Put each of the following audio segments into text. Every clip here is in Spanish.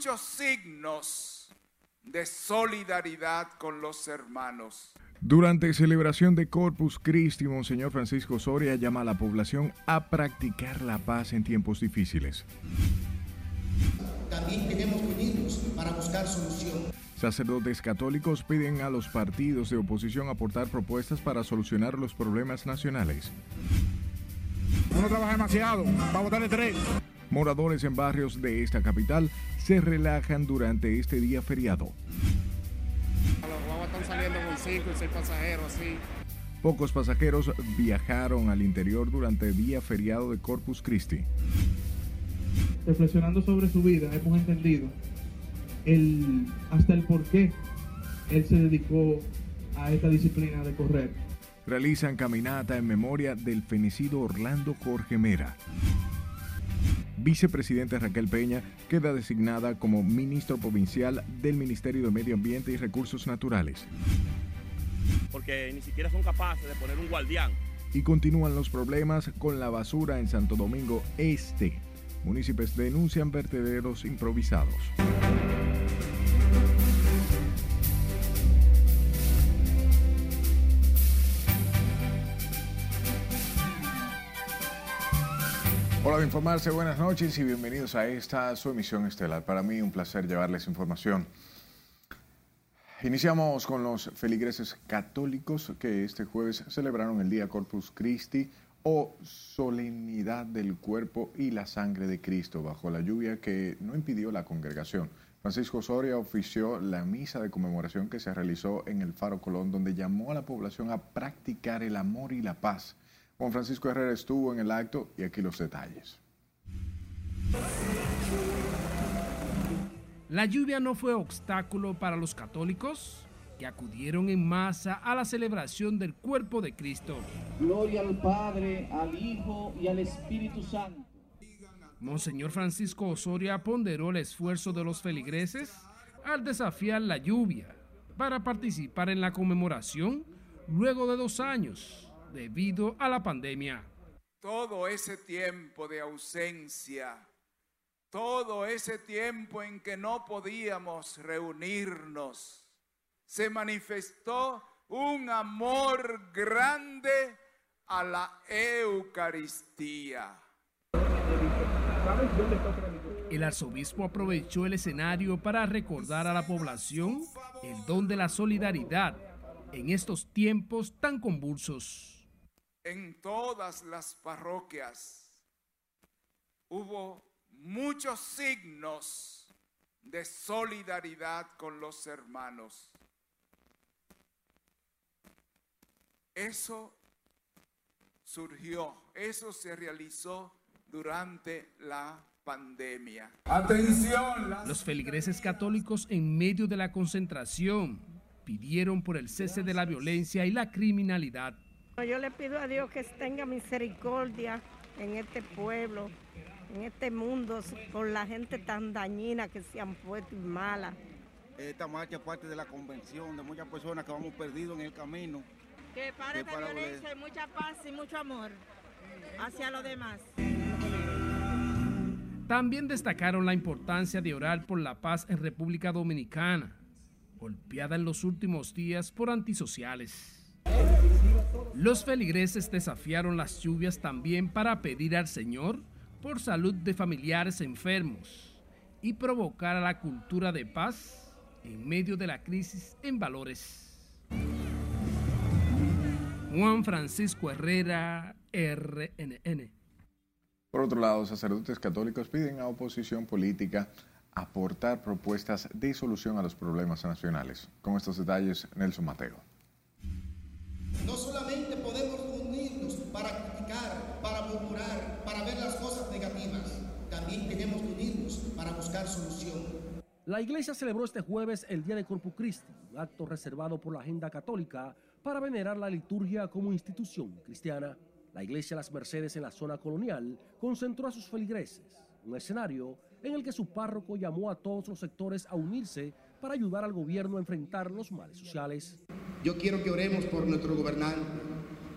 muchos signos de solidaridad con los hermanos. Durante celebración de Corpus Christi, Monseñor Francisco Soria llama a la población a practicar la paz en tiempos difíciles. También tenemos que unirnos para buscar solución. Sacerdotes católicos piden a los partidos de oposición aportar propuestas para solucionar los problemas nacionales. Uno trabaja demasiado, para votar de tres. Moradores en barrios de esta capital se relajan durante este día feriado. Los guaguas están saliendo con cinco y seis pasajeros así. Pocos pasajeros viajaron al interior durante el día feriado de Corpus Christi. Reflexionando sobre su vida, hemos entendido el, hasta el por qué él se dedicó a esta disciplina de correr. Realizan caminata en memoria del fenecido Orlando Jorge Mera. Vicepresidente Raquel Peña queda designada como ministro provincial del Ministerio de Medio Ambiente y Recursos Naturales. Porque ni siquiera son capaces de poner un guardián. Y continúan los problemas con la basura en Santo Domingo Este. Municipios denuncian vertederos improvisados. Hola informarse, buenas noches y bienvenidos a esta su emisión estelar. Para mí un placer llevarles información. Iniciamos con los feligreses católicos que este jueves celebraron el Día Corpus Christi o solemnidad del cuerpo y la sangre de Cristo bajo la lluvia que no impidió la congregación. Francisco Soria ofició la misa de conmemoración que se realizó en el Faro Colón, donde llamó a la población a practicar el amor y la paz. Juan Francisco Herrera estuvo en el acto y aquí los detalles. La lluvia no fue obstáculo para los católicos que acudieron en masa a la celebración del cuerpo de Cristo. Gloria al Padre, al Hijo y al Espíritu Santo. Monseñor Francisco Osoria ponderó el esfuerzo de los feligreses al desafiar la lluvia para participar en la conmemoración luego de dos años debido a la pandemia. Todo ese tiempo de ausencia, todo ese tiempo en que no podíamos reunirnos, se manifestó un amor grande a la Eucaristía. El arzobispo aprovechó el escenario para recordar a la población el don de la solidaridad en estos tiempos tan convulsos en todas las parroquias hubo muchos signos de solidaridad con los hermanos. Eso surgió, eso se realizó durante la pandemia. Atención. Los feligreses católicos en medio de la concentración pidieron por el cese de la violencia y la criminalidad. Yo le pido a Dios que tenga misericordia en este pueblo, en este mundo, con la gente tan dañina que se han puesto mala. Esta marcha es parte de la convención de muchas personas que vamos perdidos en el camino. Que pare esta violencia y mucha paz y mucho amor hacia los demás. También destacaron la importancia de orar por la paz en República Dominicana, golpeada en los últimos días por antisociales. Los feligreses desafiaron las lluvias también para pedir al Señor por salud de familiares enfermos y provocar a la cultura de paz en medio de la crisis en valores. Juan Francisco Herrera, RNN. Por otro lado, sacerdotes católicos piden a oposición política aportar propuestas de solución a los problemas nacionales. Con estos detalles, Nelson Mateo. No solamente podemos unirnos para criticar, para murmurar, para ver las cosas negativas, también tenemos que unirnos para buscar solución. La iglesia celebró este jueves el Día de Corpus Christi, un acto reservado por la agenda católica para venerar la liturgia como institución cristiana. La iglesia Las Mercedes en la zona colonial concentró a sus feligreses, un escenario en el que su párroco llamó a todos los sectores a unirse para ayudar al gobierno a enfrentar los males sociales. Yo quiero que oremos por nuestro gobernante,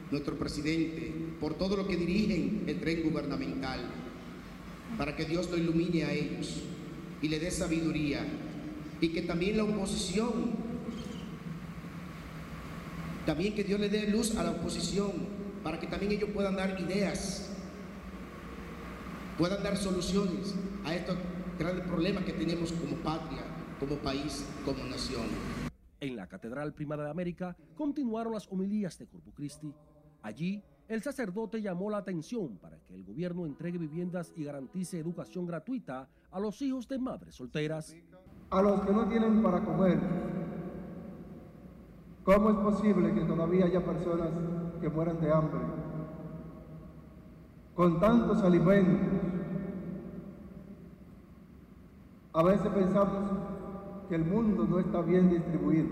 nuestro presidente, por todo lo que dirigen el tren gubernamental, para que Dios lo ilumine a ellos, y le dé sabiduría. Y que también la oposición, también que Dios le dé luz a la oposición para que también ellos puedan dar ideas, puedan dar soluciones a estos grandes problemas que tenemos como patria, como país, como nación. En la Catedral Primada de América continuaron las homilías de Corpus Christi. Allí, el sacerdote llamó la atención para que el gobierno entregue viviendas y garantice educación gratuita a los hijos de madres solteras. A los que no tienen para comer, ¿cómo es posible que todavía haya personas que mueran de hambre? Con tantos alimentos, a veces pensamos que el mundo no está bien distribuido.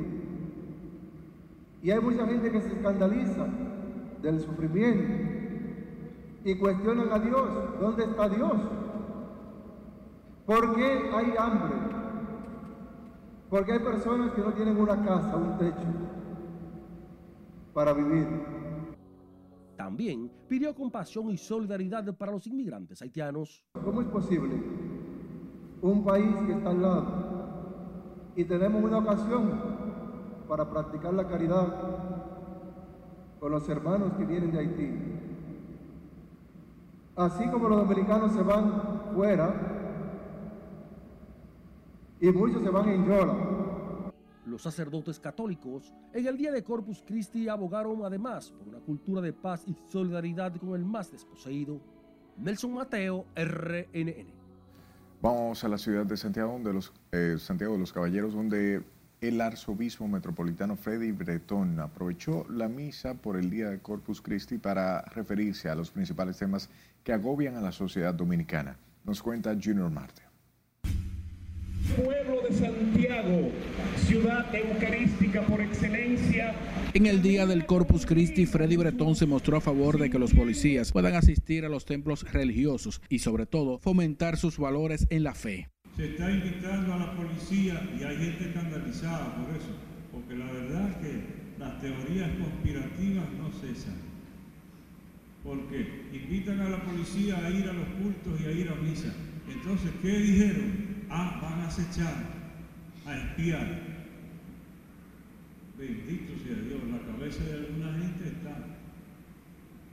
Y hay mucha gente que se escandaliza del sufrimiento y cuestionan a Dios, ¿dónde está Dios? ¿Por qué hay hambre? Porque hay personas que no tienen una casa, un techo para vivir. También pidió compasión y solidaridad para los inmigrantes haitianos. ¿Cómo es posible un país que está al lado y tenemos una ocasión para practicar la caridad con los hermanos que vienen de Haití. Así como los dominicanos se van fuera y muchos se van en Yola. Los sacerdotes católicos en el día de Corpus Christi abogaron además por una cultura de paz y solidaridad con el más desposeído. Nelson Mateo, RNN. Vamos a la ciudad de Santiago, de los, eh, Santiago de los Caballeros, donde el arzobispo metropolitano Freddy Bretón aprovechó la misa por el día de Corpus Christi para referirse a los principales temas que agobian a la sociedad dominicana. Nos cuenta Junior Marte. Pueblo de Santiago, ciudad eucarística por excelencia. En el día del Corpus Christi, Freddy Bretón se mostró a favor de que los policías puedan asistir a los templos religiosos y sobre todo fomentar sus valores en la fe se está invitando a la policía y hay gente escandalizada por eso, porque la verdad es que las teorías conspirativas no cesan. Porque invitan a la policía a ir a los cultos y a ir a misa. Entonces, ¿qué dijeron? Ah, van a acechar, a espiar. Bendito sea Dios, la cabeza de alguna gente está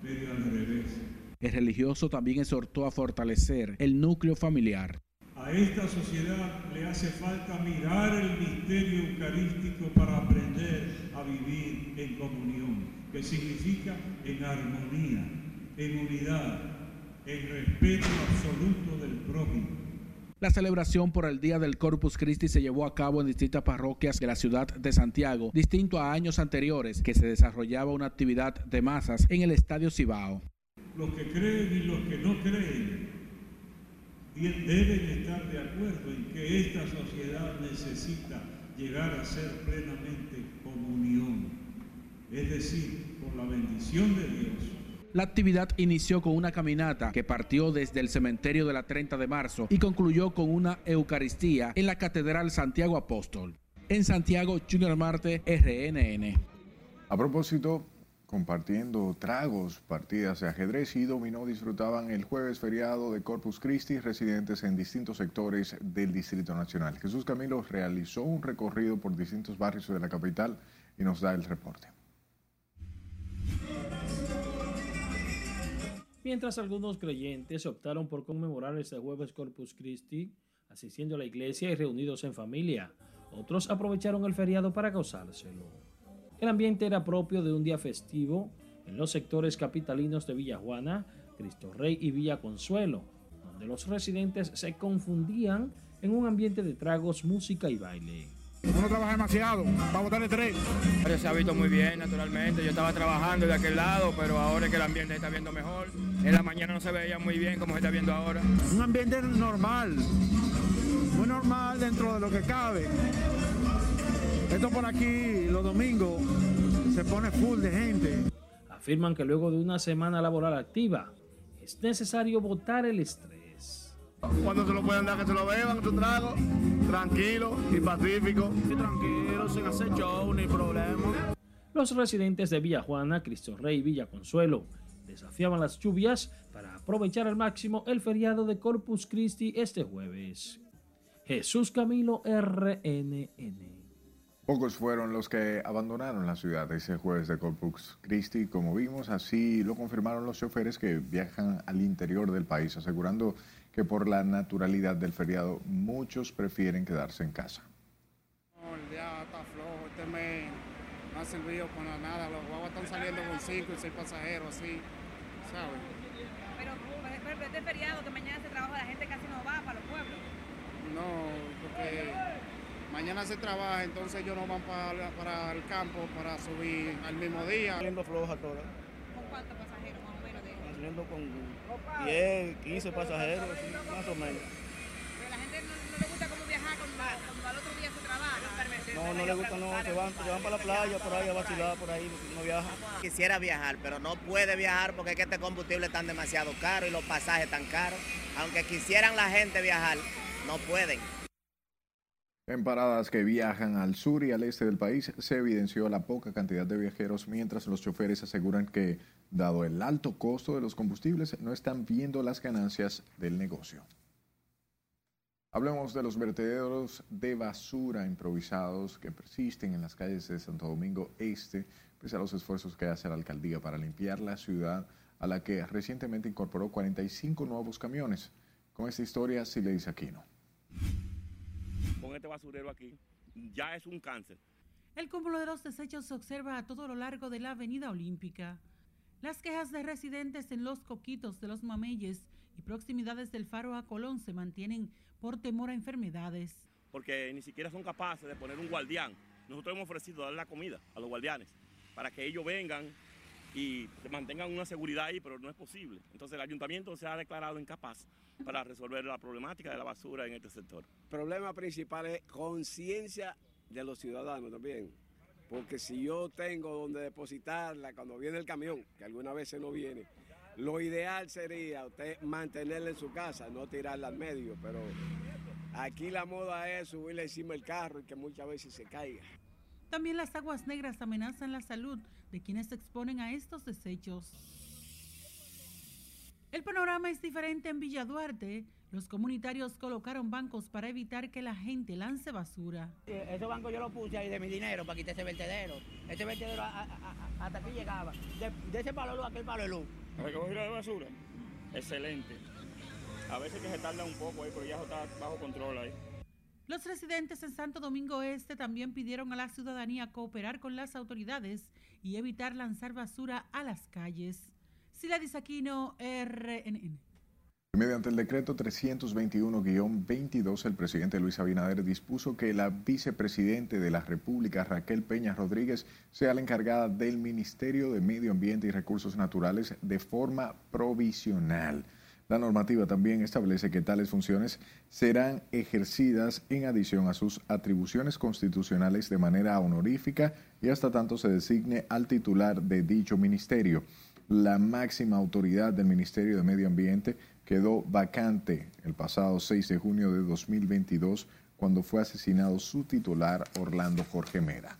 medio al revés. El religioso también exhortó a fortalecer el núcleo familiar a esta sociedad le hace falta mirar el misterio eucarístico para aprender a vivir en comunión, que significa en armonía, en unidad, en respeto absoluto del prójimo. La celebración por el Día del Corpus Christi se llevó a cabo en distintas parroquias de la ciudad de Santiago, distinto a años anteriores que se desarrollaba una actividad de masas en el Estadio Cibao. Los que creen y los que no creen deben estar de acuerdo en que esta sociedad necesita llegar a ser plenamente comunión, es decir, por la bendición de Dios. La actividad inició con una caminata que partió desde el cementerio de la 30 de marzo y concluyó con una Eucaristía en la Catedral Santiago Apóstol. En Santiago, Junior Marte, RNN. A propósito, compartiendo tragos, partidas de ajedrez y dominó disfrutaban el jueves feriado de Corpus Christi residentes en distintos sectores del Distrito Nacional. Jesús Camilo realizó un recorrido por distintos barrios de la capital y nos da el reporte. Mientras algunos creyentes optaron por conmemorar este jueves Corpus Christi, asistiendo a la iglesia y reunidos en familia, otros aprovecharon el feriado para causárselo. El ambiente era propio de un día festivo en los sectores capitalinos de Villa Juana, Cristo Rey y Villa Consuelo, donde los residentes se confundían en un ambiente de tragos, música y baile. Uno trabaja demasiado, para botar el tren. Se ha visto muy bien, naturalmente. Yo estaba trabajando de aquel lado, pero ahora es que el ambiente se está viendo mejor. En la mañana no se veía muy bien como se está viendo ahora. Un ambiente normal, muy normal dentro de lo que cabe. Esto por aquí, los domingos, se pone full de gente. Afirman que luego de una semana laboral activa, es necesario botar el estrés. Cuando se lo pueden dar, que se lo beban, su trago, tranquilo y pacífico. Y tranquilo, sin hacer show ni problema. Los residentes de Villa Juana, Cristo Rey y Villa Consuelo desafiaban las lluvias para aprovechar al máximo el feriado de Corpus Christi este jueves. Jesús Camilo RNN. Pocos fueron los que abandonaron la ciudad ese jueves de Corpus Christi, como vimos, así lo confirmaron los choferes que viajan al interior del país, asegurando que por la naturalidad del feriado muchos prefieren quedarse en casa. No, el día está flojo, este mes no ha servido para nada, los guaguas están saliendo con cinco y seis pasajeros, así, ¿sabes? Pero, pero este feriado que mañana se trabaja, la gente casi no va para los pueblos. No, porque mañana se trabaja, entonces ellos no van para, para el campo para subir al mismo día. Saliendo floja toda. ¿Con cuántos pasajeros más o menos? De... Saliendo con 10, 15 pasajeros, así, más o menos. Pero la gente no, no le gusta cómo viajar cuando, cuando al otro día se trabaja. No, no le gusta, no, se van, se van para la playa, por ahí a vacilar, por ahí, no viajan. Quisiera viajar, pero no puede viajar porque es que este combustible está demasiado caro y los pasajes están caros. Aunque quisieran la gente viajar, no pueden. En paradas que viajan al sur y al este del país se evidenció la poca cantidad de viajeros, mientras los choferes aseguran que, dado el alto costo de los combustibles, no están viendo las ganancias del negocio. Hablemos de los vertederos de basura improvisados que persisten en las calles de Santo Domingo Este, pese a los esfuerzos que hace la alcaldía para limpiar la ciudad, a la que recientemente incorporó 45 nuevos camiones. Con esta historia, sí le dice Aquino este basurero aquí, ya es un cáncer. El cúmulo de los desechos se observa a todo lo largo de la Avenida Olímpica. Las quejas de residentes en los coquitos de los mameyes y proximidades del Faro a Colón se mantienen por temor a enfermedades. Porque ni siquiera son capaces de poner un guardián. Nosotros hemos ofrecido darle la comida a los guardianes para que ellos vengan y mantengan una seguridad ahí, pero no es posible. Entonces el ayuntamiento se ha declarado incapaz para resolver la problemática de la basura en este sector. El problema principal es conciencia de los ciudadanos también. Porque si yo tengo donde depositarla cuando viene el camión, que algunas veces no viene, lo ideal sería usted mantenerla en su casa, no tirarla al medio, pero aquí la moda es subirle encima el carro y que muchas veces se caiga. También las aguas negras amenazan la salud de quienes se exponen a estos desechos. El panorama es diferente en Villa Duarte. Los comunitarios colocaron bancos para evitar que la gente lance basura. Ese banco yo lo puse ahí de mi dinero para quitar ese vertedero. Ese vertedero a, a, a, hasta aquí llegaba. De, de ese palo de luz a aquel palo de luz. ¿Recogida de basura? Excelente. A veces que se tarda un poco ahí, pero ya está bajo control ahí. Los residentes en Santo Domingo Este también pidieron a la ciudadanía cooperar con las autoridades y evitar lanzar basura a las calles. Sila Disaquino, RNN. Mediante el decreto 321-22, el presidente Luis Abinader dispuso que la vicepresidente de la República, Raquel Peña Rodríguez, sea la encargada del Ministerio de Medio Ambiente y Recursos Naturales de forma provisional. La normativa también establece que tales funciones serán ejercidas en adición a sus atribuciones constitucionales de manera honorífica y hasta tanto se designe al titular de dicho ministerio. La máxima autoridad del Ministerio de Medio Ambiente quedó vacante el pasado 6 de junio de 2022 cuando fue asesinado su titular Orlando Jorge Mera.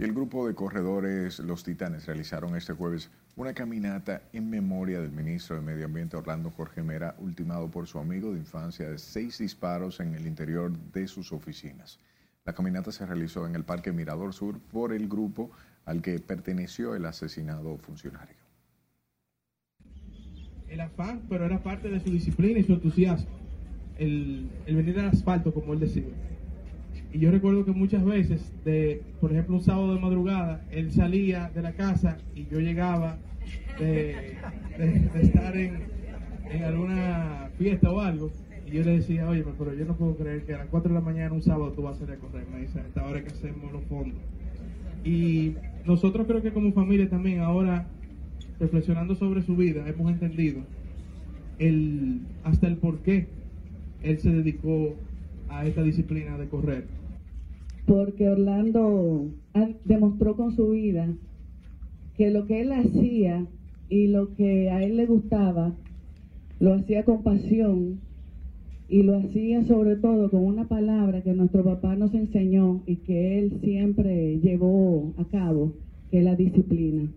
El grupo de corredores Los Titanes realizaron este jueves una caminata en memoria del ministro de Medio Ambiente Orlando Jorge Mera, ultimado por su amigo de infancia de seis disparos en el interior de sus oficinas. La caminata se realizó en el Parque Mirador Sur por el grupo al que perteneció el asesinado funcionario. El afán, pero era parte de su disciplina y su entusiasmo, el, el venir al asfalto, como él decía. Y yo recuerdo que muchas veces, de, por ejemplo, un sábado de madrugada, él salía de la casa y yo llegaba de, estar en, en, alguna fiesta o algo. Y yo le decía, oye, pero yo no puedo creer que a las 4 de la mañana un sábado tú vas a salir a correr. Me dice, a esta hora que hacemos los fondos. Y nosotros creo que como familia también ahora, reflexionando sobre su vida, hemos entendido el, hasta el por qué él se dedicó a esta disciplina de correr porque Orlando demostró con su vida que lo que él hacía y lo que a él le gustaba, lo hacía con pasión y lo hacía sobre todo con una palabra que nuestro papá nos enseñó y que él siempre llevó a cabo, que la disciplina.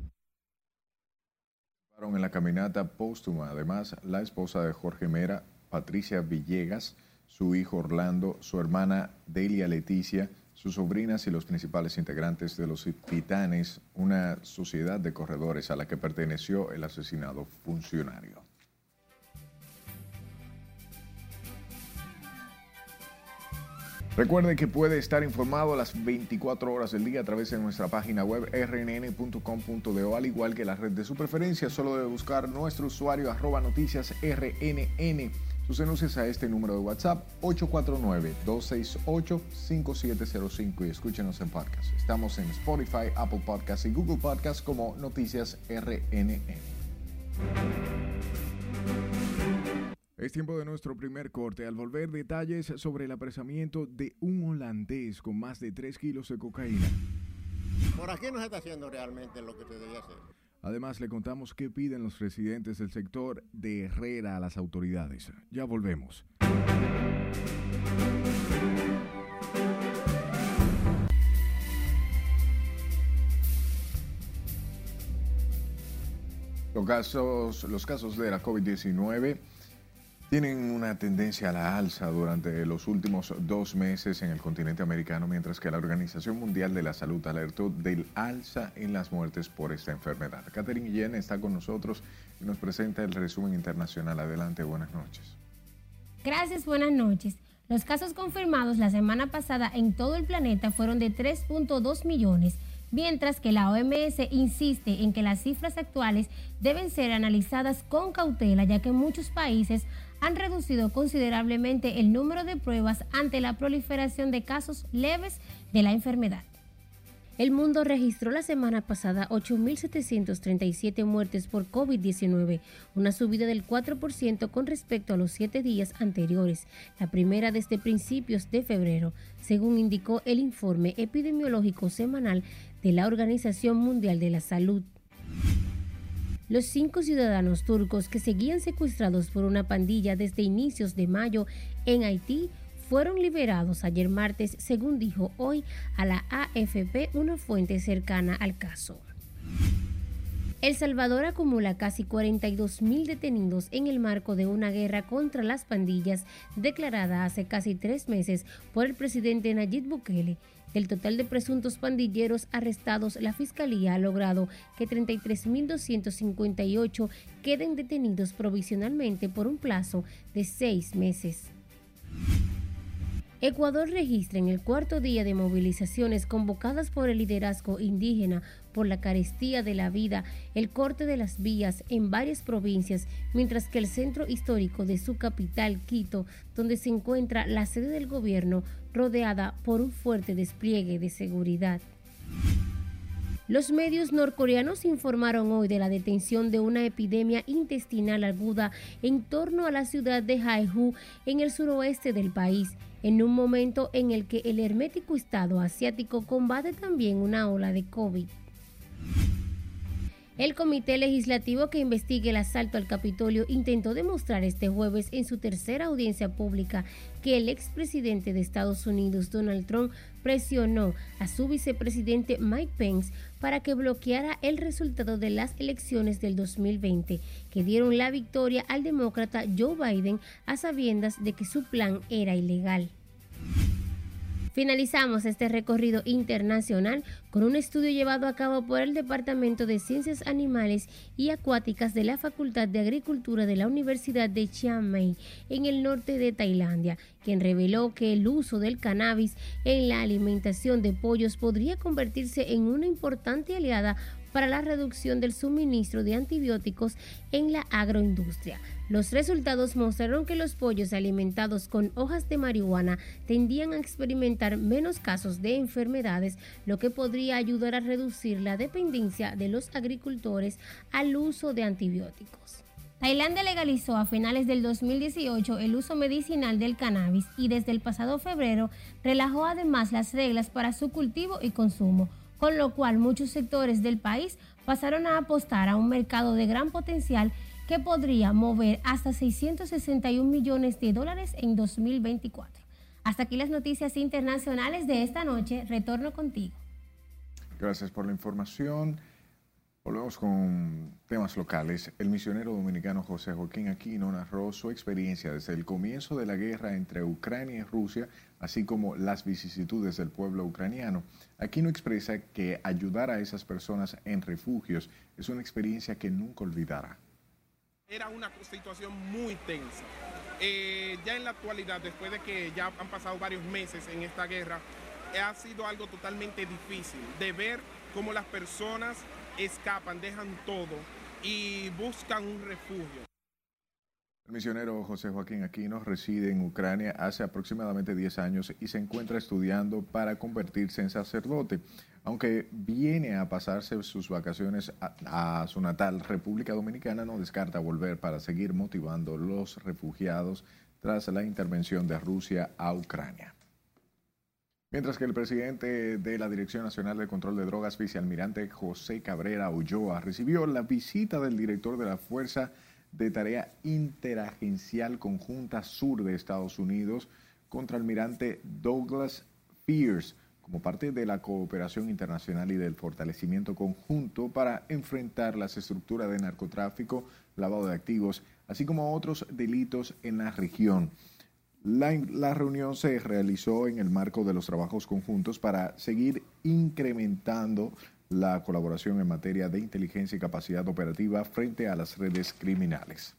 En la caminata póstuma, además, la esposa de Jorge Mera, Patricia Villegas, su hijo Orlando, su hermana Delia Leticia, sus sobrinas y los principales integrantes de los Titanes, una sociedad de corredores a la que perteneció el asesinado funcionario. Recuerde que puede estar informado las 24 horas del día a través de nuestra página web rnn.com.do, al igual que la red de su preferencia. Solo debe buscar nuestro usuario arroba noticias rnn. Sus denuncias a este número de WhatsApp 849-268-5705 y escúchenos en podcast. Estamos en Spotify, Apple Podcasts y Google Podcasts como Noticias RNN. Es tiempo de nuestro primer corte. Al volver, detalles sobre el apresamiento de un holandés con más de 3 kilos de cocaína. Por aquí no se está haciendo realmente lo que se debía hacer. Además, le contamos qué piden los residentes del sector de Herrera a las autoridades. Ya volvemos. Los casos, los casos de la COVID-19 tienen una tendencia a la alza durante los últimos dos meses en el continente americano, mientras que la Organización Mundial de la Salud alertó del alza en las muertes por esta enfermedad. Catherine Guillén está con nosotros y nos presenta el resumen internacional. Adelante, buenas noches. Gracias, buenas noches. Los casos confirmados la semana pasada en todo el planeta fueron de 3.2 millones mientras que la OMS insiste en que las cifras actuales deben ser analizadas con cautela, ya que muchos países han reducido considerablemente el número de pruebas ante la proliferación de casos leves de la enfermedad. El mundo registró la semana pasada 8.737 muertes por COVID-19, una subida del 4% con respecto a los siete días anteriores, la primera desde principios de febrero, según indicó el informe epidemiológico semanal de la Organización Mundial de la Salud. Los cinco ciudadanos turcos que seguían secuestrados por una pandilla desde inicios de mayo en Haití fueron liberados ayer martes, según dijo hoy a la AFP una fuente cercana al caso. El Salvador acumula casi 42 mil detenidos en el marco de una guerra contra las pandillas declarada hace casi tres meses por el presidente Nayib Bukele. Del total de presuntos pandilleros arrestados, la Fiscalía ha logrado que 33.258 queden detenidos provisionalmente por un plazo de seis meses. Ecuador registra en el cuarto día de movilizaciones convocadas por el liderazgo indígena por la carestía de la vida, el corte de las vías en varias provincias, mientras que el centro histórico de su capital, Quito, donde se encuentra la sede del gobierno, rodeada por un fuerte despliegue de seguridad. Los medios norcoreanos informaron hoy de la detención de una epidemia intestinal aguda en torno a la ciudad de Haeju en el suroeste del país, en un momento en el que el hermético Estado asiático combate también una ola de COVID. El comité legislativo que investigue el asalto al Capitolio intentó demostrar este jueves en su tercera audiencia pública que el expresidente de Estados Unidos, Donald Trump, presionó a su vicepresidente Mike Pence para que bloqueara el resultado de las elecciones del 2020, que dieron la victoria al demócrata Joe Biden a sabiendas de que su plan era ilegal. Finalizamos este recorrido internacional con un estudio llevado a cabo por el Departamento de Ciencias Animales y Acuáticas de la Facultad de Agricultura de la Universidad de Chiang Mai en el norte de Tailandia, quien reveló que el uso del cannabis en la alimentación de pollos podría convertirse en una importante aliada para la reducción del suministro de antibióticos en la agroindustria. Los resultados mostraron que los pollos alimentados con hojas de marihuana tendían a experimentar menos casos de enfermedades, lo que podría ayudar a reducir la dependencia de los agricultores al uso de antibióticos. Tailandia legalizó a finales del 2018 el uso medicinal del cannabis y desde el pasado febrero relajó además las reglas para su cultivo y consumo, con lo cual muchos sectores del país pasaron a apostar a un mercado de gran potencial que podría mover hasta 661 millones de dólares en 2024. Hasta aquí las noticias internacionales de esta noche. Retorno contigo. Gracias por la información. Volvemos con temas locales. El misionero dominicano José Joaquín Aquino narró su experiencia desde el comienzo de la guerra entre Ucrania y Rusia, así como las vicisitudes del pueblo ucraniano. Aquino expresa que ayudar a esas personas en refugios es una experiencia que nunca olvidará. Era una situación muy tensa. Eh, ya en la actualidad, después de que ya han pasado varios meses en esta guerra, ha sido algo totalmente difícil de ver cómo las personas escapan, dejan todo y buscan un refugio. El misionero José Joaquín Aquino reside en Ucrania hace aproximadamente 10 años y se encuentra estudiando para convertirse en sacerdote. Aunque viene a pasarse sus vacaciones a, su natal República Dominicana, no descarta volver para seguir motivando los refugiados tras la intervención de Rusia a Ucrania. Mientras que el presidente de la Dirección Nacional de Control de Drogas, vicealmirante José Cabrera Ulloa, recibió la visita del director de la Fuerza de Tarea Interagencial Conjunta Sur de Estados Unidos, contraalmirante Douglas Pierce, como parte de la cooperación internacional y del fortalecimiento conjunto para enfrentar las estructuras de narcotráfico, lavado de activos, así como otros delitos en la región. La, la, reunión se realizó en el marco de los trabajos conjuntos para seguir incrementando la colaboración en materia de inteligencia y capacidad operativa frente a las redes criminales.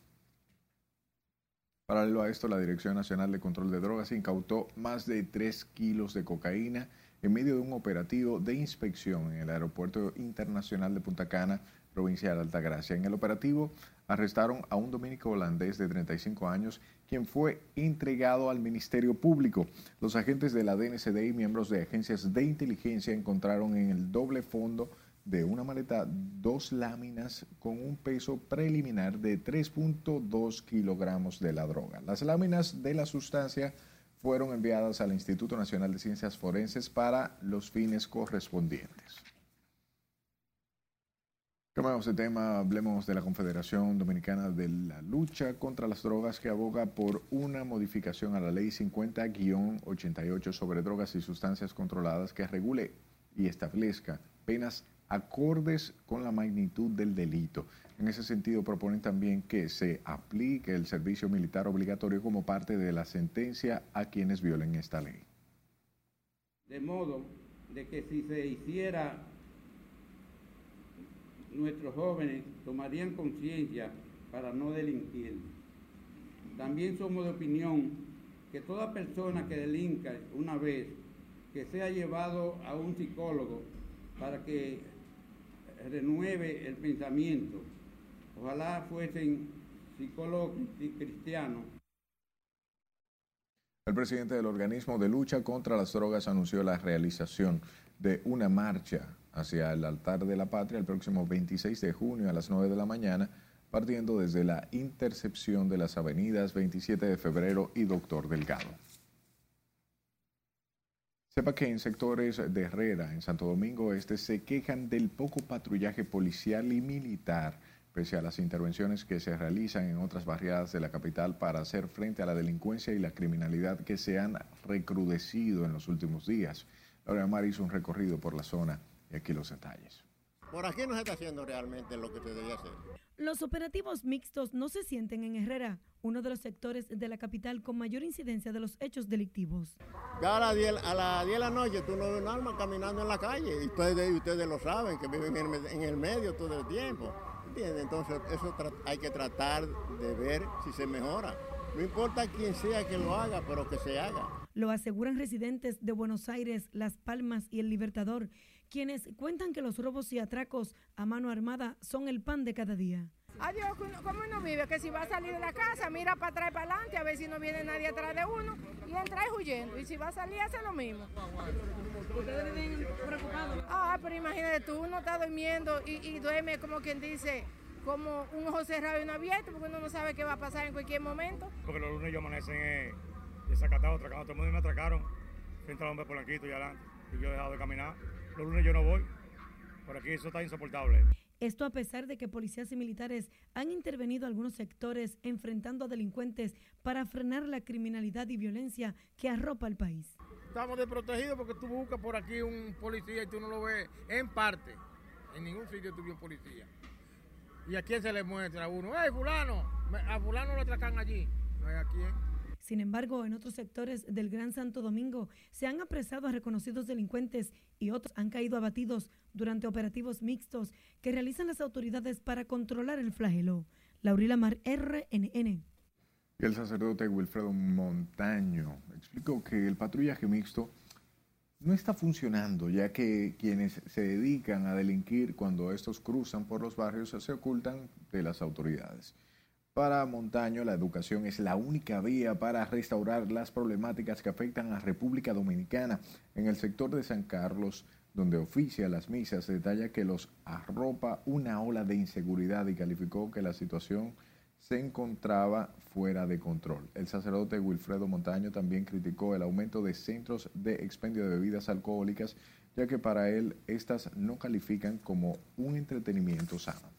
Paralelo a esto, la Dirección Nacional de Control de Drogas incautó más de 3 kilos de cocaína en medio de un operativo de inspección en el Aeropuerto Internacional de Punta Cana, provincia de Altagracia. En el operativo arrestaron a un dominico holandés de 35 años, quien fue entregado al Ministerio Público. Los agentes de la DNCD y miembros de agencias de inteligencia encontraron en el doble fondo de una maleta dos láminas con un peso preliminar de 3.2 kilogramos de la droga. Las láminas de la sustancia fueron enviadas al Instituto Nacional de Ciencias Forenses para los fines correspondientes. Cambiamos de tema, hablemos de la Confederación Dominicana de la Lucha contra las Drogas que aboga por una modificación a la Ley 50-88 sobre drogas y sustancias controladas que regule y establezca penas acordes con la magnitud del delito. En ese sentido, proponen también que se aplique el servicio militar obligatorio como parte de la sentencia a quienes violen esta ley. De modo de que si se hiciera nuestros jóvenes tomarían conciencia para no delinquir. También somos de opinión que toda persona que delinca una vez, que sea llevado a un psicólogo para que renueve el pensamiento. Ojalá fuesen psicólogos cristianos. El presidente del organismo de lucha contra las drogas anunció la realización de una marcha hacia el altar de la patria el próximo 26 de junio a las 9 de la mañana, partiendo desde la intercepción de las avenidas 27 de febrero y Doctor Delgado. Sepa que en sectores de Herrera, en Santo Domingo Este, se quejan del poco patrullaje policial y militar, pese a las intervenciones que se realizan en otras barriadas de la capital para hacer frente a la delincuencia y la criminalidad que se han recrudecido en los últimos días. Laura Mar hizo un recorrido por la zona y aquí los detalles. Por aquí no se está haciendo realmente lo que se debía hacer. Los operativos mixtos no se sienten en Herrera, uno de los sectores de la capital con mayor incidencia de los hechos delictivos. Ya a las 10, a las 10 de la noche tú no ves un arma caminando en la calle y ustedes, ustedes lo saben, que viven en el, en el medio todo el tiempo. ¿entiendes? Entonces eso hay que tratar de ver si se mejora. No importa quién sea que lo haga, pero que se haga. Lo aseguran residentes de Buenos Aires, Las Palmas y El Libertador, quienes cuentan que los robos y atracos a mano armada son el pan de cada día. Adiós, ¿cómo uno vive? Que si va a salir de la casa, mira para atrás y para adelante, a ver si no viene nadie atrás de uno y entra huyendo. Y si va a salir, hace lo mismo. ¿Ustedes viven preocupados? Ah, pero imagínate tú, uno está durmiendo y, y duerme como quien dice, como un ojo cerrado y uno abierto, porque uno no sabe qué va a pasar en cualquier momento. Porque los lunes yo amanecen eh, desacatados, atracando, todo el mundo me atracaron frente al hombre polanquito y adelante. Y yo he dejado de caminar. Los lunes yo no voy. Por aquí eso está insoportable. Esto a pesar de que policías y militares han intervenido algunos sectores enfrentando a delincuentes para frenar la criminalidad y violencia que arropa el país. Estamos desprotegidos porque tú buscas por aquí un policía y tú no lo ves en parte. En ningún sitio tuvo policía. ¿Y a quién se le muestra a uno? ¡Ey, fulano! A fulano lo atracan allí. No hay a quién. Sin embargo, en otros sectores del Gran Santo Domingo se han apresado a reconocidos delincuentes y otros han caído abatidos durante operativos mixtos que realizan las autoridades para controlar el flagelo. Laurila Mar, RNN. El sacerdote Wilfredo Montaño explicó que el patrullaje mixto no está funcionando, ya que quienes se dedican a delinquir cuando estos cruzan por los barrios se ocultan de las autoridades. Para Montaño, la educación es la única vía para restaurar las problemáticas que afectan a República Dominicana. En el sector de San Carlos, donde oficia las misas, detalla que los arropa una ola de inseguridad y calificó que la situación se encontraba fuera de control. El sacerdote Wilfredo Montaño también criticó el aumento de centros de expendio de bebidas alcohólicas, ya que para él estas no califican como un entretenimiento sano.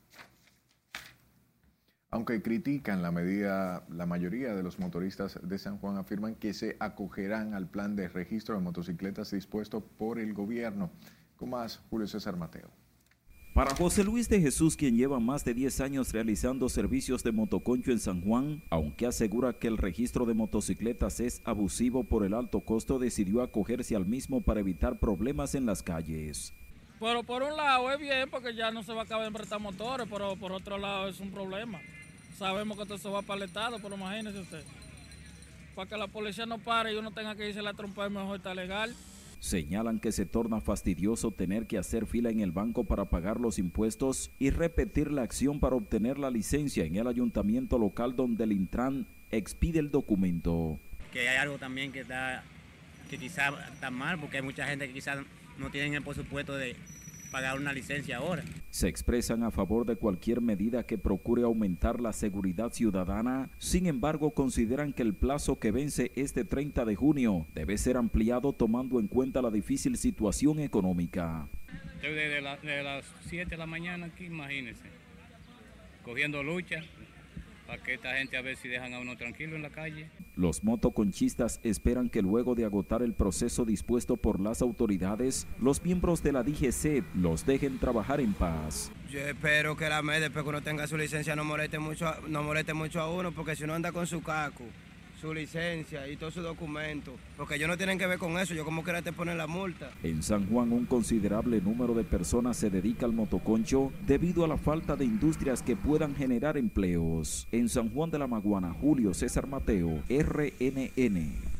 Aunque critican la medida, la mayoría de los motoristas de San Juan afirman que se acogerán al plan de registro de motocicletas dispuesto por el gobierno. Con más, Julio César Mateo. Para José Luis de Jesús, quien lleva más de 10 años realizando servicios de motoconcho en San Juan, aunque asegura que el registro de motocicletas es abusivo por el alto costo, decidió acogerse al mismo para evitar problemas en las calles. Pero por un lado es bien porque ya no se va a acabar de prestar motores, pero por otro lado es un problema. Sabemos que todo eso va para el Estado, pero imagínese usted. Para que la policía no pare y uno tenga que irse a la trompa, mejor está legal. Señalan que se torna fastidioso tener que hacer fila en el banco para pagar los impuestos y repetir la acción para obtener la licencia en el ayuntamiento local donde el Intran expide el documento. Que hay algo también que está que quizás está mal porque hay mucha gente que quizás no tiene el presupuesto de pagar una licencia ahora. Se expresan a favor de cualquier medida que procure aumentar la seguridad ciudadana, sin embargo consideran que el plazo que vence este 30 de junio debe ser ampliado tomando en cuenta la difícil situación económica. Desde las 7 de la mañana aquí, imagínense, cogiendo lucha, para que esta gente a ver si dejan a uno tranquilo en la calle. Los motoconchistas esperan que luego de agotar el proceso dispuesto por las autoridades, los miembros de la DGC los dejen trabajar en paz. Yo espero que la MED, después que uno tenga su licencia, no moleste mucho, no moleste mucho a uno, porque si uno anda con su caco, su licencia y todo su documento, porque ellos no tienen que ver con eso, yo como quiera te ponen la multa. En San Juan un considerable número de personas se dedica al motoconcho debido a la falta de industrias que puedan generar empleos. En San Juan de la Maguana, Julio César Mateo, RNN.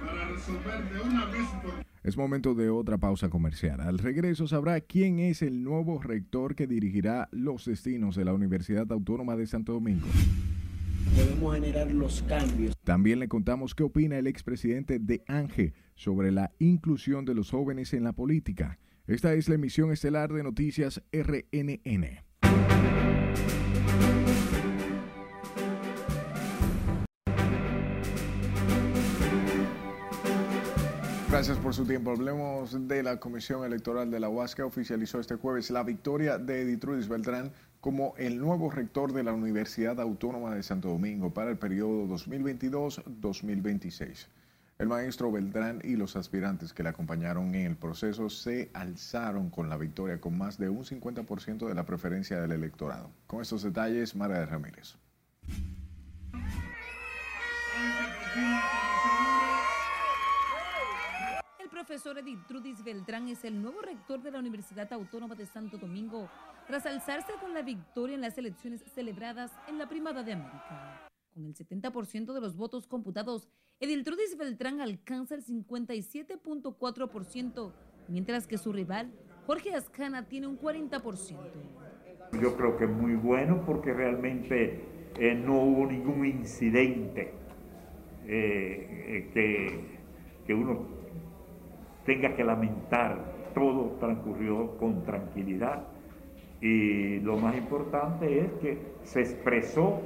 para resolver de una vez por Es momento de otra pausa comercial. Al regreso sabrá quién es el nuevo rector que dirigirá los destinos de la Universidad Autónoma de Santo Domingo. Debemos generar los cambios. También le contamos qué opina el expresidente de ANGE sobre la inclusión de los jóvenes en la política. Esta es la emisión estelar de Noticias RNN. Gracias por su tiempo. Hablemos de la Comisión Electoral de la UAS que oficializó este jueves la victoria de Editrudis Beltrán como el nuevo rector de la Universidad Autónoma de Santo Domingo para el periodo 2022-2026. El maestro Beltrán y los aspirantes que le acompañaron en el proceso se alzaron con la victoria con más de un 50% de la preferencia del electorado. Con estos detalles, Mara de Ramírez. Profesor Edith Trudis Beltrán es el nuevo rector de la Universidad Autónoma de Santo Domingo, tras alzarse con la victoria en las elecciones celebradas en la Primada de América. Con el 70% de los votos computados, Ediltrudis Beltrán alcanza el 57.4%, mientras que su rival, Jorge Ascana, tiene un 40%. Yo creo que es muy bueno porque realmente eh, no hubo ningún incidente eh, eh, que, que uno tenga que lamentar. Todo transcurrió con tranquilidad y lo más importante es que se expresó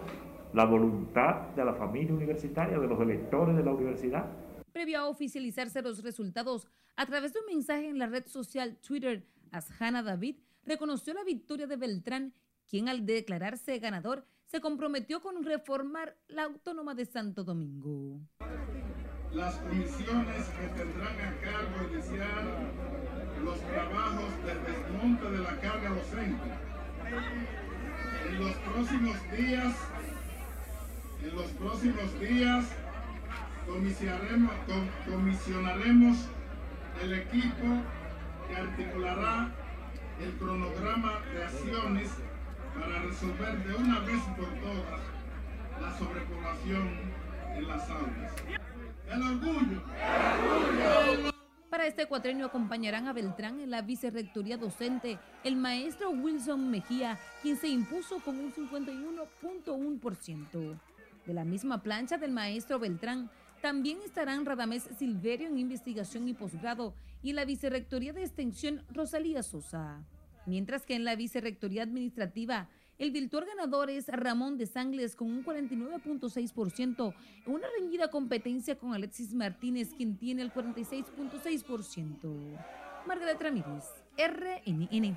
la voluntad de la familia universitaria, de los electores de la universidad. Previo a oficializarse los resultados, a través de un mensaje en la red social Twitter, Asjana David reconoció la victoria de Beltrán, quien al declararse ganador se comprometió con reformar la Autónoma de Santo Domingo. Las comisiones que tendrán a cargo iniciar los trabajos de desmonte de la carga docente. En los próximos días, en los próximos días, comisionaremos, comisionaremos el equipo que articulará el cronograma de acciones para resolver de una vez por todas la sobrepoblación en las aulas. El orgullo. Para este cuatrenio acompañarán a Beltrán en la vicerrectoría docente el maestro Wilson Mejía, quien se impuso con un 51.1%. De la misma plancha del maestro Beltrán, también estarán Radamés Silverio en investigación y posgrado y en la Vicerrectoría de Extensión Rosalía Sosa. Mientras que en la Vicerrectoría Administrativa, el virtual ganador es Ramón de Sangles con un 49.6%, en una reñida competencia con Alexis Martínez, quien tiene el 46.6%. Margaret Ramírez, RNN.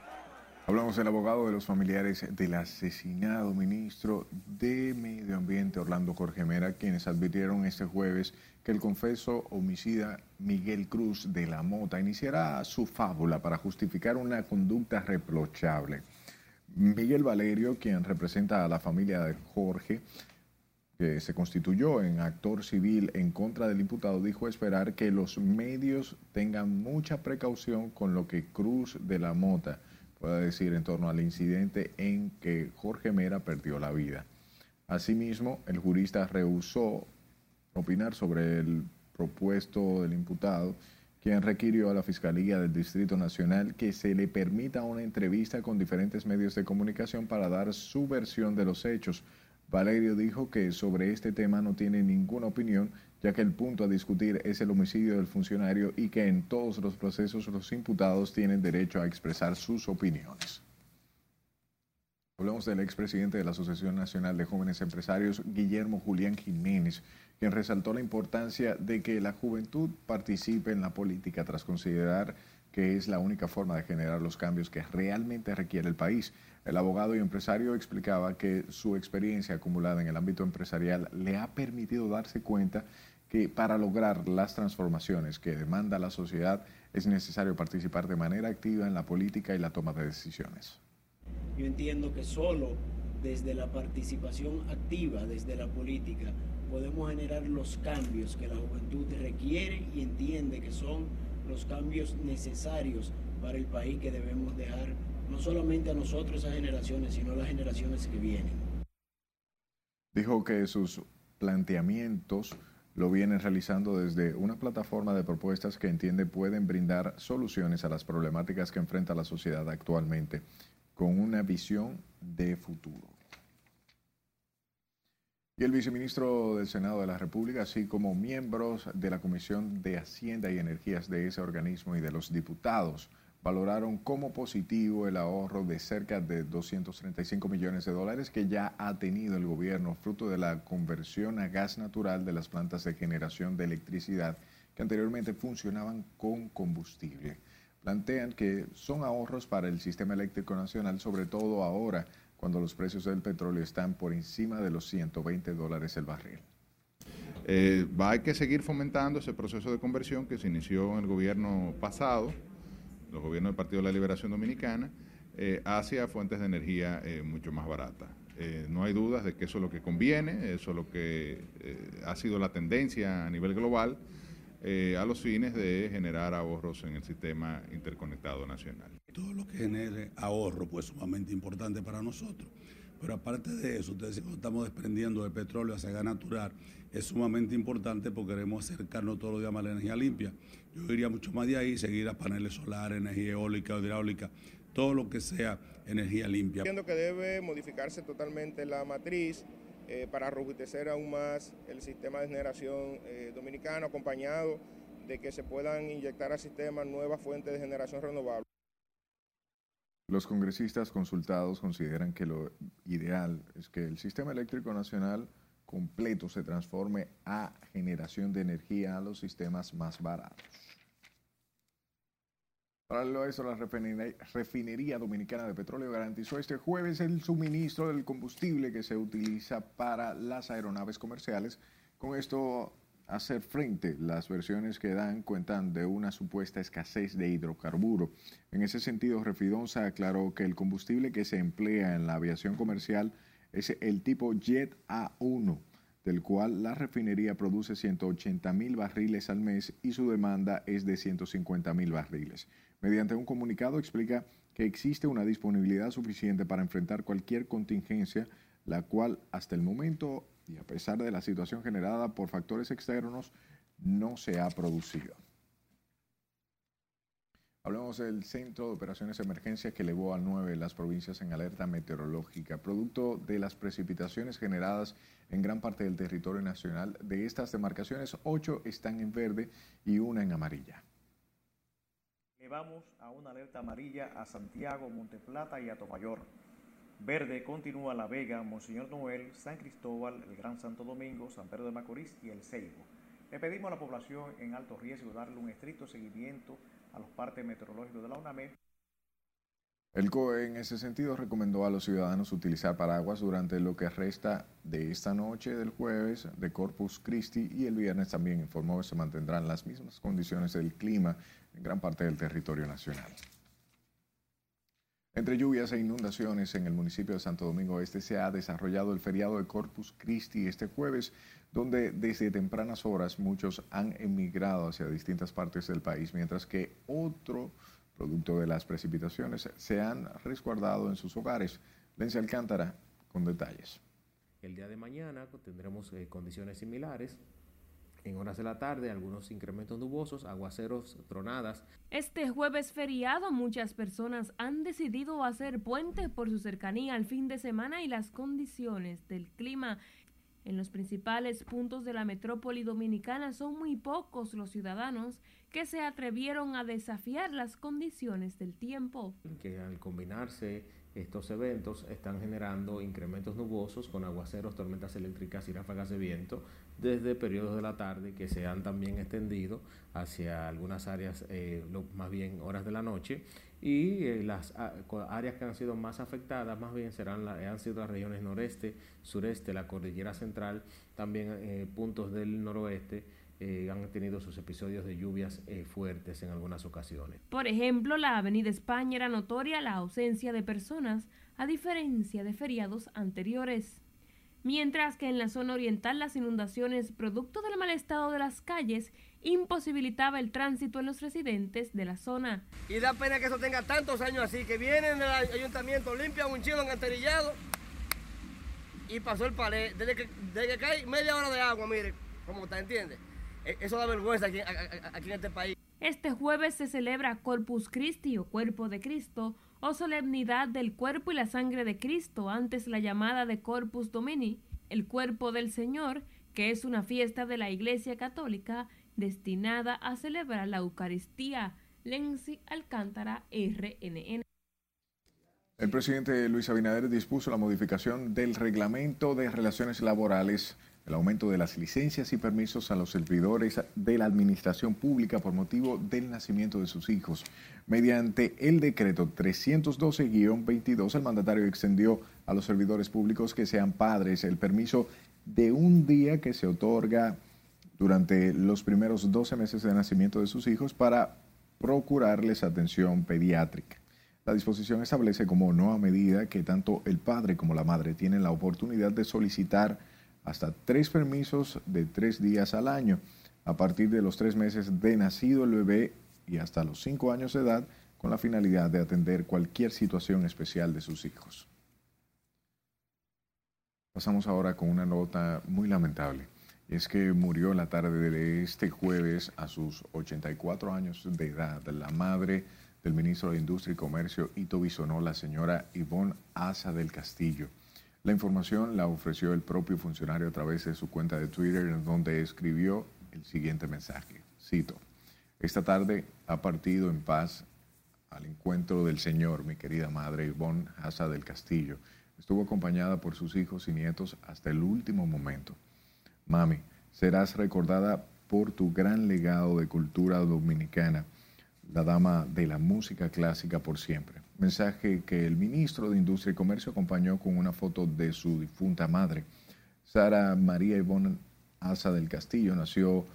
Hablamos del abogado de los familiares del asesinado ministro de Medio Ambiente Orlando Jorge Mera, quienes advirtieron este jueves que el confeso homicida Miguel Cruz de la Mota iniciará su fábula para justificar una conducta reprochable. Miguel Valerio, quien representa a la familia de Jorge, que se constituyó en actor civil en contra del imputado, dijo esperar que los medios tengan mucha precaución con lo que Cruz de la Mota pueda decir en torno al incidente en que Jorge Mera perdió la vida. Asimismo, el jurista rehusó opinar sobre el propuesto del imputado, quien requirió a la Fiscalía del Distrito Nacional que se le permita una entrevista con diferentes medios de comunicación para dar su versión de los hechos. Valerio dijo que sobre este tema no tiene ninguna opinión, ya que el punto a discutir es el homicidio del funcionario y que en todos los procesos los imputados tienen derecho a expresar sus opiniones. Hablamos del expresidente de la Asociación Nacional de Jóvenes Empresarios, Guillermo Julián Jiménez, quien resaltó la importancia de que la juventud participe en la política tras considerar que es la única forma de generar los cambios que realmente requiere el país. El abogado y empresario explicaba que su experiencia acumulada en el ámbito empresarial le ha permitido darse cuenta que para lograr las transformaciones que demanda la sociedad es necesario participar de manera activa en la política y la toma de decisiones. Yo entiendo que solo desde la participación activa, desde la política, podemos generar los cambios que la juventud requiere y entiende que son los cambios necesarios para el país que debemos dejar no solamente a nosotros, esas generaciones, sino a las generaciones que vienen. Dijo que sus planteamientos lo vienen realizando desde una plataforma de propuestas que entiende pueden brindar soluciones a las problemáticas que enfrenta la sociedad actualmente, con una visión de futuro. Y el viceministro del Senado de la República, así como miembros de la Comisión de Hacienda y Energías de ese organismo y de los diputados, valoraron como positivo el ahorro de cerca de 235 millones de dólares que ya ha tenido el gobierno fruto de la conversión a gas natural de las plantas de generación de electricidad que anteriormente funcionaban con combustible. Plantean que son ahorros para el sistema eléctrico nacional, sobre todo ahora cuando los precios del petróleo están por encima de los 120 dólares el barril. Eh, va a que seguir fomentando ese proceso de conversión que se inició en el gobierno pasado, los gobiernos del Partido de la Liberación Dominicana, eh, hacia fuentes de energía eh, mucho más baratas. Eh, no hay dudas de que eso es lo que conviene, eso es lo que ha sido la tendencia a nivel global a los fines de generar ahorros en el sistema interconectado nacional. Todo lo que genere ahorro, pues sumamente importante para nosotros. Pero aparte de eso, ustedes cuando estamos desprendiendo de petróleo hacia gas natural, es sumamente importante porque queremos acercarnos todos los días a la energía limpia. Yo iría mucho más de ahí, seguir a paneles solares, energía eólica hidráulica, todo lo que sea energía limpia. Entiendo que debe modificarse totalmente la matriz eh, para robustecer aún más el sistema de generación eh, dominicano, acompañado de que se puedan inyectar al sistema nuevas fuentes de generación renovable. Los congresistas consultados consideran que lo ideal es que el sistema eléctrico nacional completo se transforme a generación de energía a los sistemas más baratos. Paralelo a eso, la refinería dominicana de petróleo garantizó este jueves el suministro del combustible que se utiliza para las aeronaves comerciales. Con esto hacer frente. Las versiones que dan cuentan de una supuesta escasez de hidrocarburo. En ese sentido, Refidonza aclaró que el combustible que se emplea en la aviación comercial es el tipo Jet A1, del cual la refinería produce 180 mil barriles al mes y su demanda es de 150 mil barriles. Mediante un comunicado explica que existe una disponibilidad suficiente para enfrentar cualquier contingencia, la cual hasta el momento y a pesar de la situación generada por factores externos, no se ha producido. Hablamos del Centro de Operaciones de Emergencia que elevó a nueve las provincias en alerta meteorológica, producto de las precipitaciones generadas en gran parte del territorio nacional. De estas demarcaciones, ocho están en verde y una en amarilla. Elevamos a una alerta amarilla a Santiago, Monteplata y a Tomayor. Verde continúa La Vega, Monseñor Noel, San Cristóbal, el Gran Santo Domingo, San Pedro de Macorís y El Ceibo. Le pedimos a la población en alto riesgo darle un estricto seguimiento a los partes meteorológicos de la UNAMED. El COE en ese sentido recomendó a los ciudadanos utilizar paraguas durante lo que resta de esta noche del jueves de Corpus Christi y el viernes también informó que se mantendrán las mismas condiciones del clima en gran parte del territorio nacional. Entre lluvias e inundaciones en el municipio de Santo Domingo Este se ha desarrollado el feriado de Corpus Christi este jueves, donde desde tempranas horas muchos han emigrado hacia distintas partes del país, mientras que otro producto de las precipitaciones se han resguardado en sus hogares. Lencia Alcántara con detalles. El día de mañana tendremos eh, condiciones similares en horas de la tarde, algunos incrementos nubosos, aguaceros, tronadas. Este jueves feriado, muchas personas han decidido hacer puentes por su cercanía al fin de semana y las condiciones del clima. En los principales puntos de la metrópoli dominicana son muy pocos los ciudadanos que se atrevieron a desafiar las condiciones del tiempo. Que al combinarse estos eventos están generando incrementos nubosos con aguaceros, tormentas eléctricas y ráfagas de viento desde periodos de la tarde que se han también extendido hacia algunas áreas, eh, más bien horas de la noche, y eh, las áreas que han sido más afectadas más bien serán han sido las regiones noreste, sureste, la cordillera central, también eh, puntos del noroeste. Han tenido sus episodios de lluvias fuertes en algunas ocasiones. Por ejemplo, la Avenida España era notoria la ausencia de personas, a diferencia de feriados anteriores mientras que en la zona oriental las inundaciones producto del mal estado de las calles imposibilitaba el tránsito en los residentes de la zona. Y da pena que eso tenga tantos años así, que vienen del ayuntamiento, limpian un chilo encanterillado y pasó el palé. Desde que, desde que cae media hora de agua, mire, como está, ¿entiende? E, eso da vergüenza aquí, aquí en este país. Este jueves se celebra Corpus Christi o Cuerpo de Cristo, o solemnidad del cuerpo y la sangre de Cristo, antes la llamada de Corpus Domini, el cuerpo del Señor, que es una fiesta de la Iglesia Católica destinada a celebrar la Eucaristía. Lenzi Alcántara, RNN. El presidente Luis Abinader dispuso la modificación del reglamento de relaciones laborales el aumento de las licencias y permisos a los servidores de la administración pública por motivo del nacimiento de sus hijos. Mediante el decreto 312-22, el mandatario extendió a los servidores públicos que sean padres el permiso de un día que se otorga durante los primeros 12 meses de nacimiento de sus hijos para procurarles atención pediátrica. La disposición establece como nueva medida que tanto el padre como la madre tienen la oportunidad de solicitar hasta tres permisos de tres días al año a partir de los tres meses de nacido el bebé y hasta los cinco años de edad con la finalidad de atender cualquier situación especial de sus hijos. Pasamos ahora con una nota muy lamentable. Es que murió la tarde de este jueves a sus 84 años de edad la madre del ministro de Industria y Comercio Ito Bisonó, la señora Ivonne Asa del Castillo. La información la ofreció el propio funcionario a través de su cuenta de Twitter, en donde escribió el siguiente mensaje. Cito, esta tarde ha partido en paz al encuentro del Señor, mi querida madre Ivonne Asa del Castillo. Estuvo acompañada por sus hijos y nietos hasta el último momento. Mami, serás recordada por tu gran legado de cultura dominicana, la dama de la música clásica por siempre mensaje que el ministro de Industria y Comercio acompañó con una foto de su difunta madre. Sara María Ivonne Asa del Castillo nació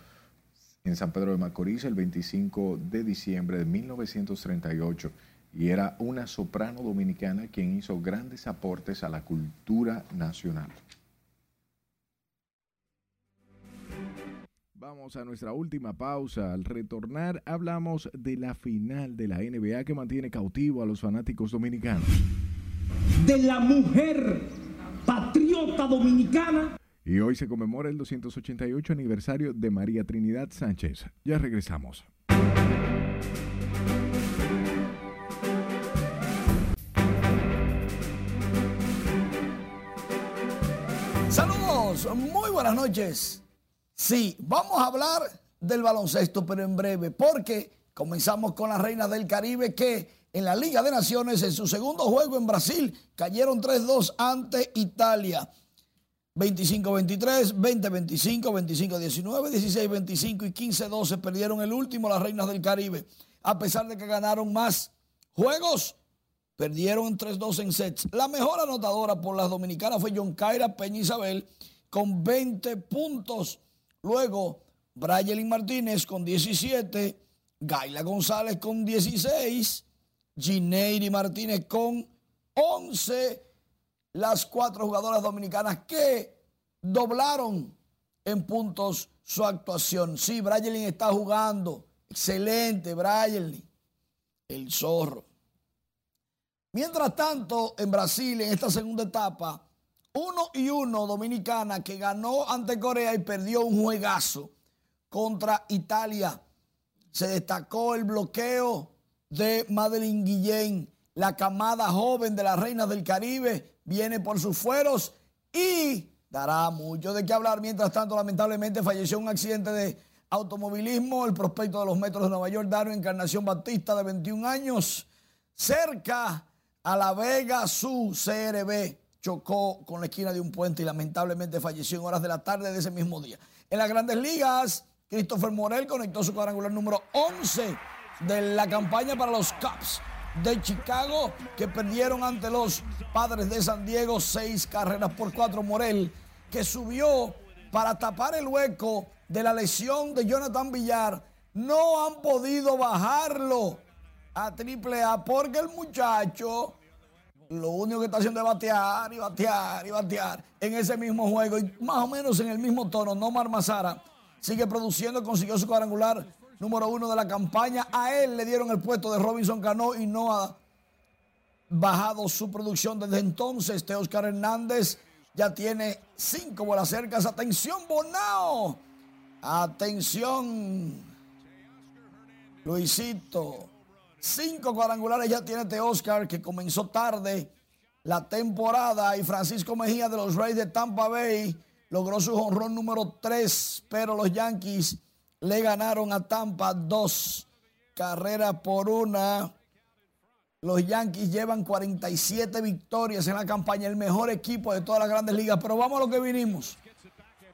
en San Pedro de Macorís el 25 de diciembre de 1938 y era una soprano dominicana quien hizo grandes aportes a la cultura nacional. Vamos a nuestra última pausa. Al retornar hablamos de la final de la NBA que mantiene cautivo a los fanáticos dominicanos. De la mujer patriota dominicana. Y hoy se conmemora el 288 aniversario de María Trinidad Sánchez. Ya regresamos. Saludos, muy buenas noches. Sí, vamos a hablar del baloncesto, pero en breve, porque comenzamos con las reinas del Caribe que en la Liga de Naciones, en su segundo juego en Brasil, cayeron 3-2 ante Italia. 25-23, 20-25, 25-19, 16-25 y 15-12 perdieron el último las reinas del Caribe. A pesar de que ganaron más juegos, perdieron 3-2 en sets. La mejor anotadora por las dominicanas fue John Caira Peña Isabel con 20 puntos. Luego, Brayelin Martínez con 17, Gaila González con 16, Gineiri Martínez con 11, las cuatro jugadoras dominicanas que doblaron en puntos su actuación. Sí, Brayelin está jugando. Excelente, Brayelin. El zorro. Mientras tanto, en Brasil, en esta segunda etapa, uno y uno Dominicana que ganó ante Corea y perdió un juegazo contra Italia. Se destacó el bloqueo de Madeline Guillén, la camada joven de las reinas del Caribe, viene por sus fueros y dará mucho de qué hablar. Mientras tanto, lamentablemente falleció un accidente de automovilismo, el prospecto de los metros de Nueva York, Dario Encarnación Batista, de 21 años, cerca a La Vega, su CRB chocó con la esquina de un puente y lamentablemente falleció en horas de la tarde de ese mismo día. En las grandes ligas, Christopher Morel conectó su cuadrangular número 11 de la campaña para los Cubs de Chicago que perdieron ante los Padres de San Diego seis carreras por cuatro. Morel que subió para tapar el hueco de la lesión de Jonathan Villar. No han podido bajarlo a triple A porque el muchacho lo único que está haciendo es batear y batear y batear en ese mismo juego y más o menos en el mismo tono. Nomar Mazara sigue produciendo, consiguió su cuadrangular número uno de la campaña. A él le dieron el puesto de Robinson Cano y no ha bajado su producción desde entonces. Este Oscar Hernández ya tiene cinco bolas cercas. Atención, Bonao. Atención, Luisito. Cinco cuadrangulares ya tiene este Oscar que comenzó tarde la temporada y Francisco Mejía de los Rays de Tampa Bay logró su honrón número 3, pero los Yankees le ganaron a Tampa dos carreras por una. Los Yankees llevan 47 victorias en la campaña, el mejor equipo de todas las grandes ligas. Pero vamos a lo que vinimos.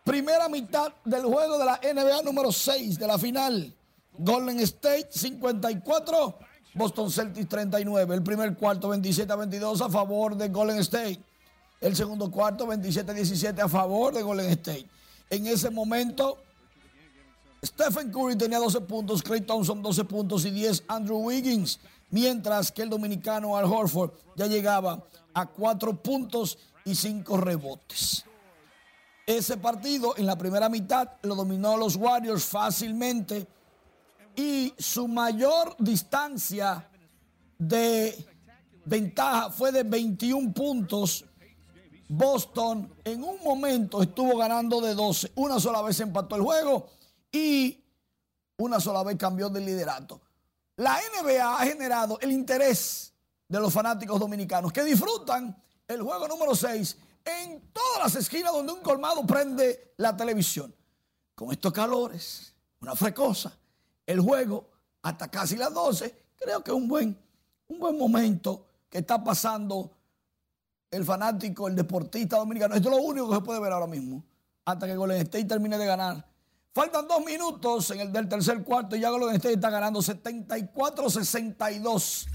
Primera mitad del juego de la NBA número 6 de la final. Golden State 54, Boston Celtics 39. El primer cuarto 27 a 22 a favor de Golden State. El segundo cuarto 27 a 17 a favor de Golden State. En ese momento, Stephen Curry tenía 12 puntos, Clay Thompson 12 puntos y 10 Andrew Wiggins. Mientras que el dominicano Al Horford ya llegaba a 4 puntos y 5 rebotes. Ese partido en la primera mitad lo dominó los Warriors fácilmente y su mayor distancia de ventaja fue de 21 puntos. Boston en un momento estuvo ganando de 12. Una sola vez empató el juego y una sola vez cambió de liderato. La NBA ha generado el interés de los fanáticos dominicanos que disfrutan el juego número 6 en todas las esquinas donde un colmado prende la televisión. Con estos calores, una frescosa, el juego hasta casi las 12, creo que es un buen, un buen momento que está pasando el fanático, el deportista dominicano. Esto es lo único que se puede ver ahora mismo, hasta que Golden State termine de ganar. Faltan dos minutos en el del tercer cuarto y ya Golden State está ganando 74-62.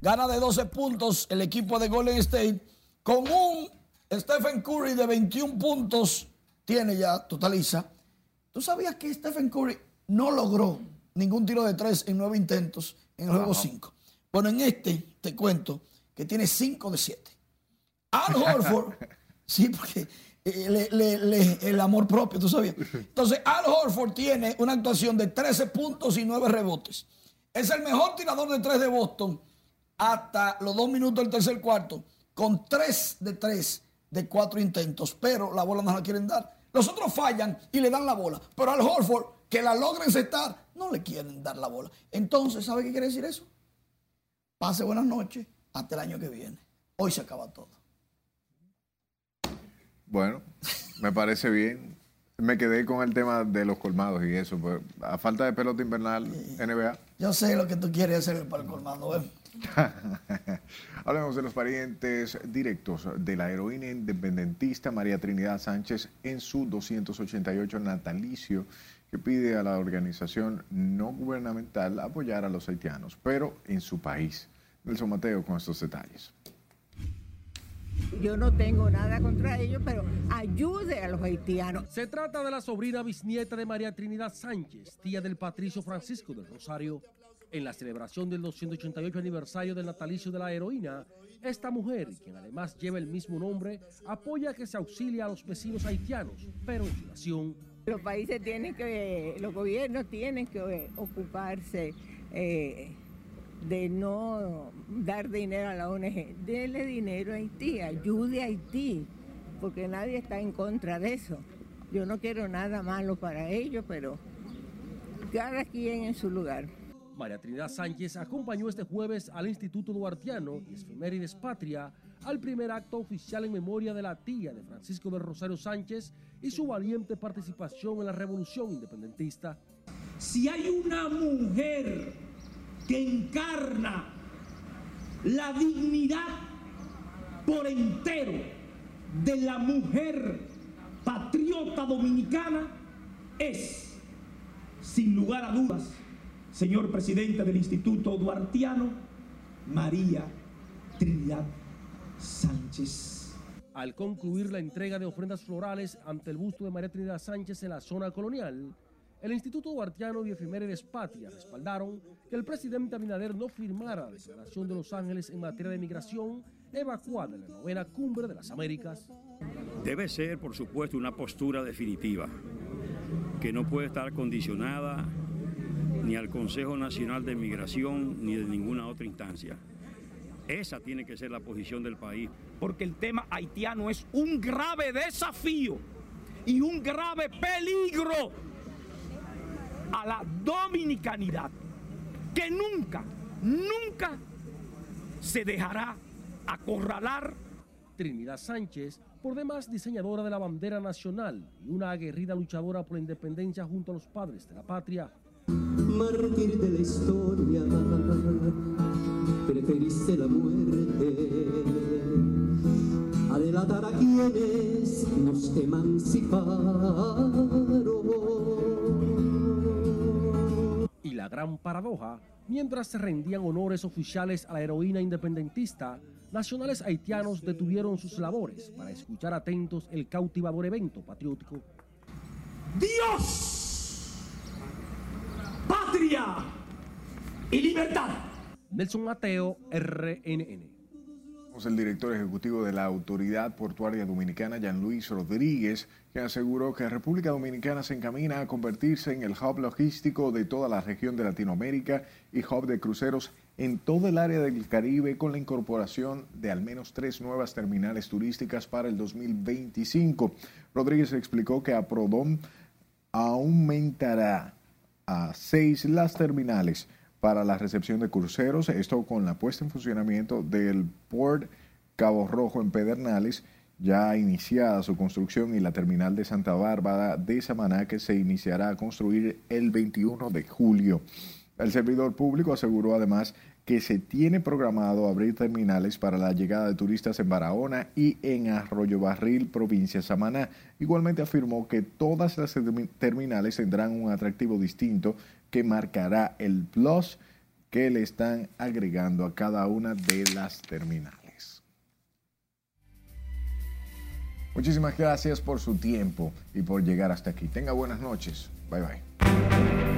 Gana de 12 puntos el equipo de Golden State con un Stephen Curry de 21 puntos tiene ya, totaliza. ¿Tú sabías que Stephen Curry no logró ningún tiro de tres en nueve intentos en el juego 5? Bueno, en este te cuento que tiene 5 de 7. Al Horford, sí, porque eh, le- le- le- el amor propio, tú sabías. Entonces, Al Horford tiene una actuación de 13 puntos y 9 rebotes. Es el mejor tirador de 3 de Boston hasta los dos minutos del tercer cuarto, con 3 de 3 de 4 intentos, pero la bola no la quieren dar. Los otros fallan y le dan la bola, pero al Horford, que la logren sentar, no le quieren dar la bola. Entonces, ¿sabe qué quiere decir eso? Pase buenas noches hasta el año que viene. Hoy se acaba todo. Bueno, me parece bien. Me quedé con el tema de los colmados y eso. Pues, a falta de pelota invernal, NBA. Yo sé lo que tú quieres hacer para el colmado. ¿eh? Hablemos de los parientes directos de la heroína independentista María Trinidad Sánchez en su 288 natalicio que pide a la organización no gubernamental apoyar a los haitianos, pero en su país. Nelson Mateo con estos detalles. Yo no tengo nada contra ellos, pero ayude a los haitianos. Se trata de la sobrina bisnieta de María Trinidad Sánchez, tía del patricio Francisco del Rosario. En la celebración del 288 aniversario del natalicio de la heroína, esta mujer, quien además lleva el mismo nombre, apoya que se auxilie a los vecinos haitianos, pero en su nación. Los países tienen que, los gobiernos tienen que ocuparse eh, de no dar dinero a la ONG. Dele dinero a Haití, ayude a Haití, porque nadie está en contra de eso. Yo no quiero nada malo para ellos, pero cada quien en su lugar. María Trinidad Sánchez acompañó este jueves al Instituto Duartiano y Efemérides Patria al primer acto oficial en memoria de la tía de Francisco del Rosario Sánchez y su valiente participación en la revolución independentista. Si hay una mujer que encarna la dignidad por entero de la mujer patriota dominicana, es, sin lugar a dudas, señor presidente del Instituto Duartiano, María Trinidad Sánchez. Al concluir la entrega de ofrendas florales ante el busto de María Trinidad Sánchez en la zona colonial, el Instituto Duartiano y Efemérides Patria respaldaron que el presidente Abinader no firmara la declaración de Los Ángeles en materia de migración evacuada en la novena cumbre de las Américas. Debe ser, por supuesto, una postura definitiva, que no puede estar condicionada ni al Consejo Nacional de Migración ni de ninguna otra instancia. Esa tiene que ser la posición del país. porque el tema haitiano es un grave desafío y un grave peligro a la dominicanidad que nunca, nunca se dejará acorralar. Trinidad Sánchez, por demás diseñadora de la bandera nacional y una aguerrida luchadora por la independencia junto a los padres de la patria. mártir de la historia, preferiste la muerte a delatar a quienes nos emanciparon. Y la gran paradoja, mientras se rendían honores oficiales a la heroína independentista, nacionales haitianos detuvieron sus labores para escuchar atentos el cautivador evento patriótico. Dios, patria y libertad. Nelson Mateo, RNN. El director ejecutivo de la Autoridad Portuaria Dominicana, Jean Luis Rodríguez, que aseguró que República Dominicana se encamina a convertirse en el hub logístico de toda la región de Latinoamérica y hub de cruceros en todo el área del Caribe con la incorporación de al menos tres nuevas terminales turísticas para el 2025. Rodríguez explicó que Aprodom aumentará a seis las terminales para la recepción de cruceros, esto con la puesta en funcionamiento del Port Cabo Rojo en Pedernales, ya iniciada su construcción, y la terminal de Santa Bárbara de Samaná, que se iniciará a construir el 21 de julio. El servidor público aseguró además que se tiene programado abrir terminales para la llegada de turistas en Barahona y en Arroyo Barril, provincia Samaná. Igualmente afirmó que todas las termi- terminales tendrán un atractivo distinto que marcará el plus que le están agregando a cada una de las terminales. Muchísimas gracias por su tiempo y por llegar hasta aquí. Tenga buenas noches. Bye bye.